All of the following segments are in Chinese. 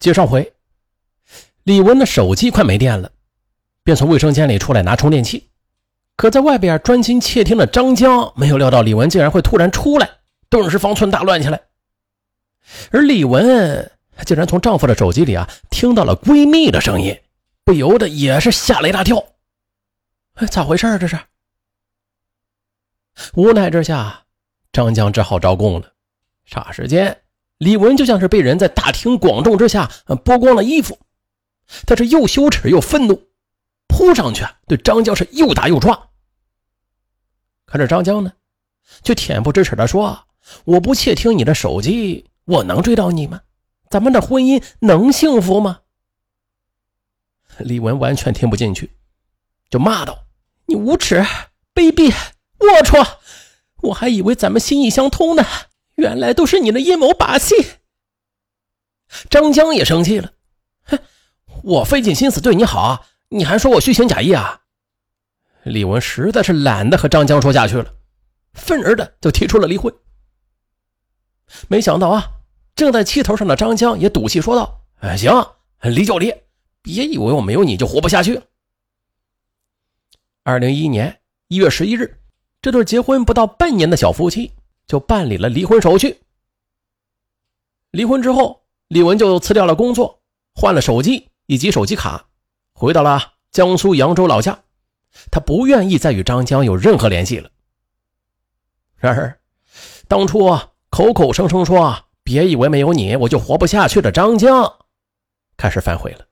接上回，李文的手机快没电了，便从卫生间里出来拿充电器。可在外边专心窃听的张江没有料到李文竟然会突然出来，顿时方寸大乱起来。而李文竟然从丈夫的手机里啊听到了闺蜜的声音，不由得也是吓了一大跳。哎，咋回事这是？无奈之下，张江只好招供了。霎时间，李文就像是被人在大庭广众之下剥光了衣服，他是又羞耻又愤怒，扑上去对张江是又打又抓。可是张江呢，却恬不知耻地说：“我不窃听你的手机，我能追到你吗？咱们的婚姻能幸福吗？”李文完全听不进去，就骂道：“你无耻、卑鄙、龌龊！我还以为咱们心意相通呢。”原来都是你的阴谋把戏。张江也生气了，哼，我费尽心思对你好，你还说我虚情假意啊？李文实在是懒得和张江说下去了，愤而的就提出了离婚。没想到啊，正在气头上的张江也赌气说道：“哎，行，离就离，别以为我没有你就活不下去。”二零一一年一月十一日，这对结婚不到半年的小夫妻。就办理了离婚手续。离婚之后，李文就辞掉了工作，换了手机以及手机卡，回到了江苏扬州老家。他不愿意再与张江有任何联系了。然而，当初啊口口声声说“别以为没有你我就活不下去”的张江，开始反悔了，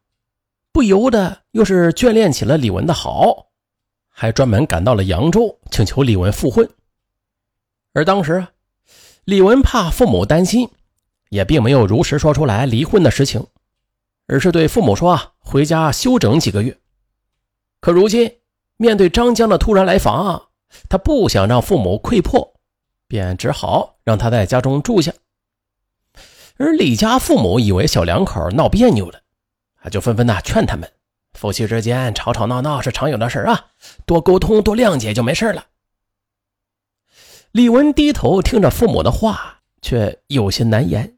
不由得又是眷恋起了李文的好，还专门赶到了扬州，请求李文复婚。而当时啊，李文怕父母担心，也并没有如实说出来离婚的实情，而是对父母说啊，回家休整几个月。可如今面对张江的突然来访，他不想让父母溃破，便只好让他在家中住下。而李家父母以为小两口闹别扭了，啊就纷纷的劝他们，夫妻之间吵吵闹闹是常有的事啊，多沟通多谅解就没事了。李文低头听着父母的话，却有些难言。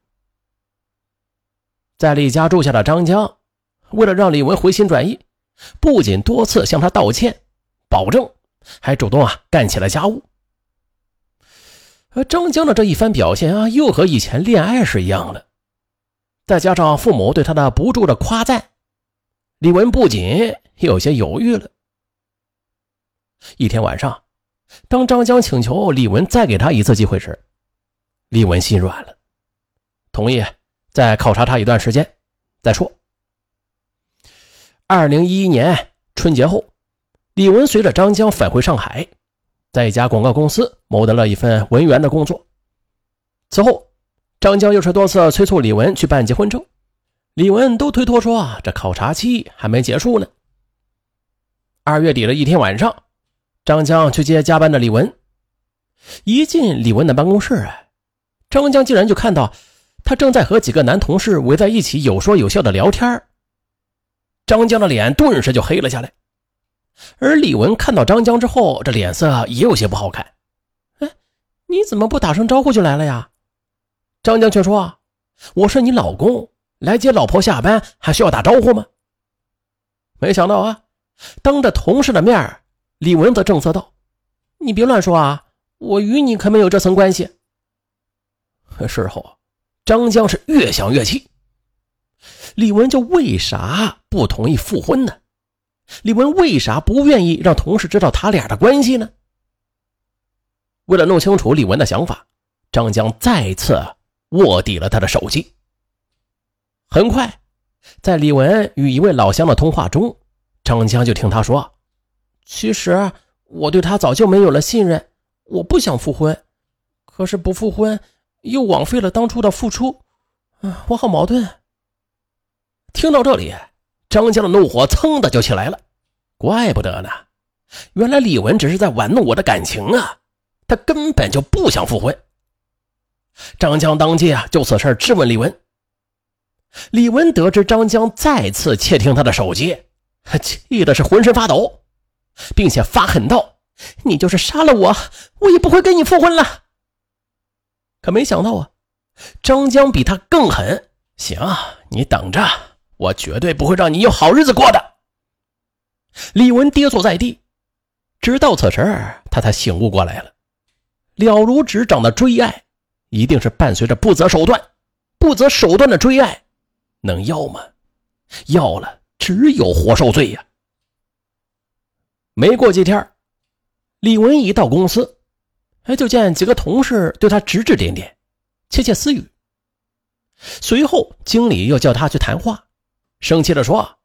在李家住下的张江，为了让李文回心转意，不仅多次向他道歉、保证，还主动啊干起了家务。而张江的这一番表现啊，又和以前恋爱是一样的。再加上父母对他的不住的夸赞，李文不仅有些犹豫了。一天晚上。当张江请求李文再给他一次机会时，李文心软了，同意再考察他一段时间再说。二零一一年春节后，李文随着张江返回上海，在一家广告公司谋得了一份文员的工作。此后，张江又是多次催促李文去办结婚证，李文都推脱说这考察期还没结束呢。二月底的一天晚上。张江去接加班的李文，一进李文的办公室，张江竟然就看到他正在和几个男同事围在一起有说有笑的聊天。张江的脸顿时就黑了下来，而李文看到张江之后，这脸色也有些不好看。哎，你怎么不打声招呼就来了呀？张江却说：“我是你老公，来接老婆下班还需要打招呼吗？”没想到啊，当着同事的面李文则正色道：“你别乱说啊，我与你可没有这层关系。”事后，张江是越想越气。李文就为啥不同意复婚呢？李文为啥不愿意让同事知道他俩的关系呢？为了弄清楚李文的想法，张江再次卧底了他的手机。很快，在李文与一位老乡的通话中，张江就听他说。其实我对他早就没有了信任，我不想复婚，可是不复婚又枉费了当初的付出，啊，我好矛盾。听到这里，张江的怒火噌的就起来了，怪不得呢，原来李文只是在玩弄我的感情啊，他根本就不想复婚。张江当即啊就此事质问李文，李文得知张江再次窃听他的手机，气的是浑身发抖。并且发狠道：“你就是杀了我，我也不会跟你复婚了。”可没想到啊，张江比他更狠，行，你等着，我绝对不会让你有好日子过的。李文跌坐在地，直到此时，他才醒悟过来了。了如指掌的追爱，一定是伴随着不择手段。不择手段的追爱，能要吗？要了，只有活受罪呀。没过几天，李文一到公司，哎，就见几个同事对他指指点点，窃窃私语。随后，经理又叫他去谈话，生气地说：“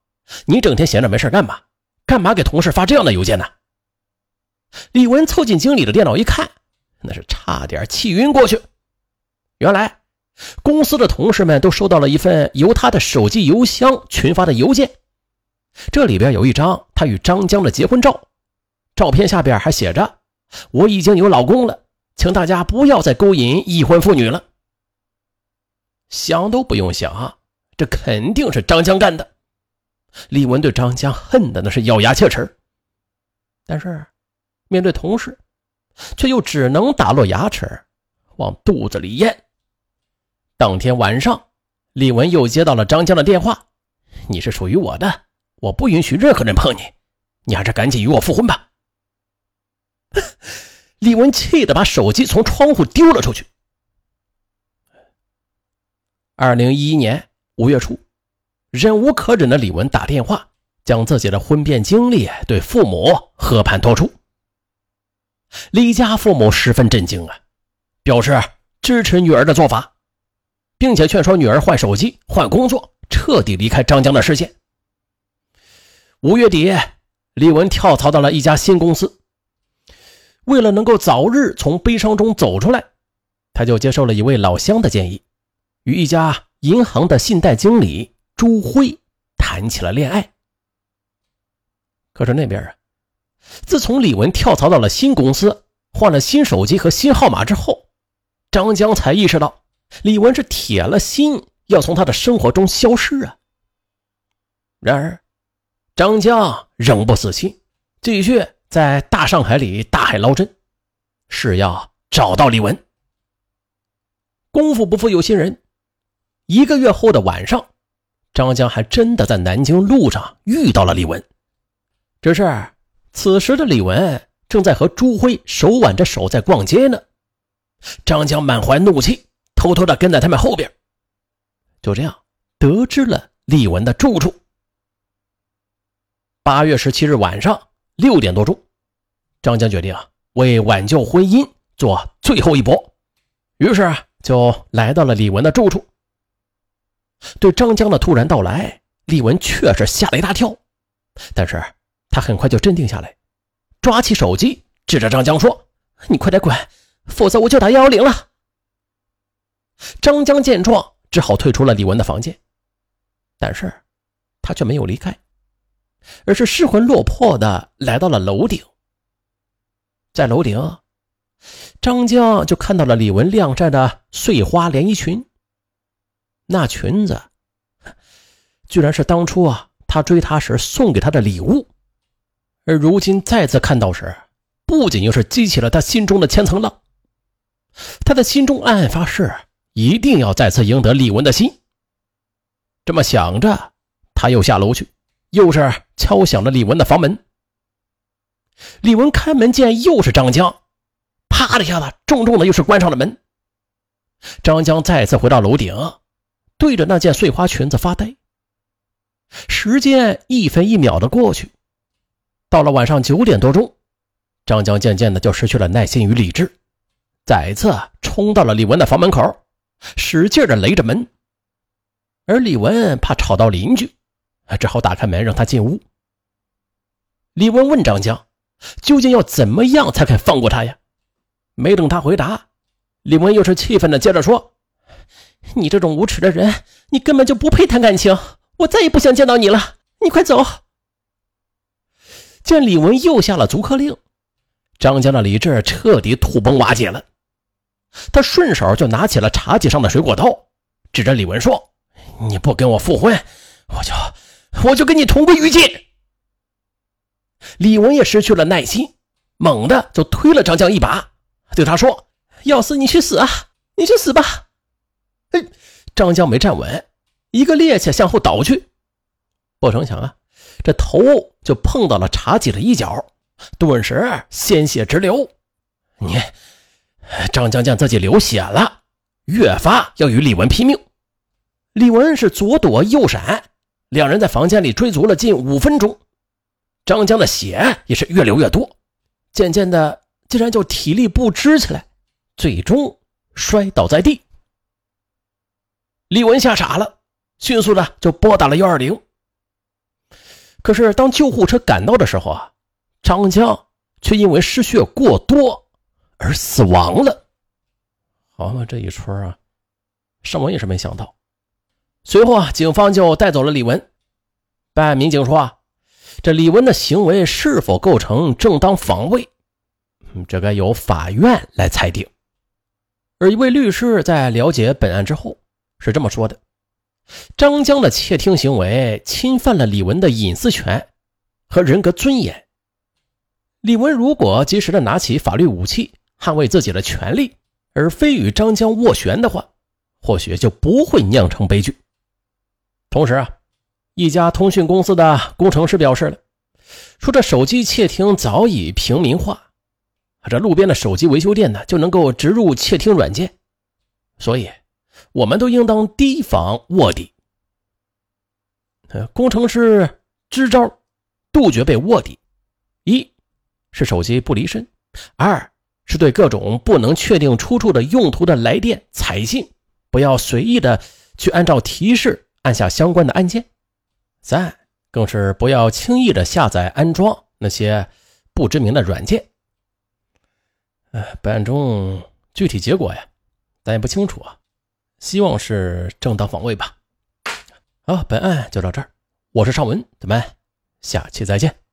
你整天闲着没事干嘛？干嘛给同事发这样的邮件呢？”李文凑近经理的电脑一看，那是差点气晕过去。原来，公司的同事们都收到了一份由他的手机邮箱群发的邮件，这里边有一张他与张江的结婚照，照片下边还写着：“我已经有老公了，请大家不要再勾引已婚妇女了。”想都不用想，这肯定是张江干的。李文对张江恨的那是咬牙切齿，但是面对同事，却又只能打落牙齿，往肚子里咽。当天晚上，李文又接到了张江的电话：“你是属于我的，我不允许任何人碰你，你还是赶紧与我复婚吧。”李文气得把手机从窗户丢了出去。二零一一年五月初，忍无可忍的李文打电话，将自己的婚变经历对父母和盘托出。李家父母十分震惊啊，表示支持女儿的做法，并且劝说女儿换手机、换工作，彻底离开张江的视线。五月底，李文跳槽到了一家新公司。为了能够早日从悲伤中走出来，他就接受了一位老乡的建议。与一家银行的信贷经理朱辉谈起了恋爱。可是那边啊，自从李文跳槽到了新公司，换了新手机和新号码之后，张江才意识到李文是铁了心要从他的生活中消失啊。然而，张江仍不死心，继续在大上海里大海捞针，是要找到李文。功夫不负有心人。一个月后的晚上，张江还真的在南京路上遇到了李文。只是此时的李文正在和朱辉手挽着手在逛街呢。张江满怀怒气，偷偷的跟在他们后边。就这样，得知了李文的住处。八月十七日晚上六点多钟，张江决定啊为挽救婚姻做最后一搏，于是就来到了李文的住处。对张江的突然到来，李文确实吓了一大跳，但是他很快就镇定下来，抓起手机指着张江说：“你快点滚，否则我就打幺幺零了。”张江见状，只好退出了李文的房间，但是他却没有离开，而是失魂落魄的来到了楼顶。在楼顶，张江就看到了李文晾晒的碎花连衣裙。那裙子，居然是当初啊他追她时送给她的礼物，而如今再次看到时，不仅又是激起了他心中的千层浪，他的心中暗暗发誓，一定要再次赢得李文的心。这么想着，他又下楼去，又是敲响了李文的房门。李文开门见又是张江，啪的一下子，重重的又是关上了门。张江再次回到楼顶。对着那件碎花裙子发呆，时间一分一秒的过去，到了晚上九点多钟，张江渐渐的就失去了耐心与理智，再次冲到了李文的房门口，使劲的擂着门。而李文怕吵到邻居，只好打开门让他进屋。李文问张江：“究竟要怎么样才肯放过他呀？”没等他回答，李文又是气愤的接着说。你这种无耻的人，你根本就不配谈感情！我再也不想见到你了，你快走！见李文又下了逐客令，张江的理智彻底土崩瓦解了。他顺手就拿起了茶几上的水果刀，指着李文说：“你不跟我复婚，我就我就跟你同归于尽！”李文也失去了耐心，猛地就推了张江一把，对他说：“要死你去死啊！你去死吧！”哎张江没站稳，一个趔趄向后倒去，不成想啊，这头就碰到了茶几的一角，顿时鲜血直流。你张江将自己流血了，越发要与李文拼命。李文是左躲右闪，两人在房间里追逐了近五分钟。张江的血也是越流越多，渐渐的竟然就体力不支起来，最终摔倒在地。李文吓傻了，迅速的就拨打了幺二零。可是当救护车赶到的时候啊，张江却因为失血过多而死亡了。好嘛，这一出啊，尚文也是没想到。随后啊，警方就带走了李文。办案民警说啊。这李文的行为是否构成正当防卫？嗯这该由法院来裁定。而一位律师在了解本案之后是这么说的：张江的窃听行为侵犯了李文的隐私权和人格尊严。李文如果及时的拿起法律武器捍卫自己的权利，而非与张江斡旋的话，或许就不会酿成悲剧。同时啊。一家通讯公司的工程师表示了，说这手机窃听早已平民化，这路边的手机维修店呢就能够植入窃听软件，所以我们都应当提防卧底。工程师支招，杜绝被卧底：一是手机不离身，二是对各种不能确定出处的用途的来电、彩信，不要随意的去按照提示按下相关的按键。三更是不要轻易的下载安装那些不知名的软件。呃，本案中具体结果呀，咱也不清楚啊，希望是正当防卫吧。好，本案就到这儿，我是尚文，咱们下期再见。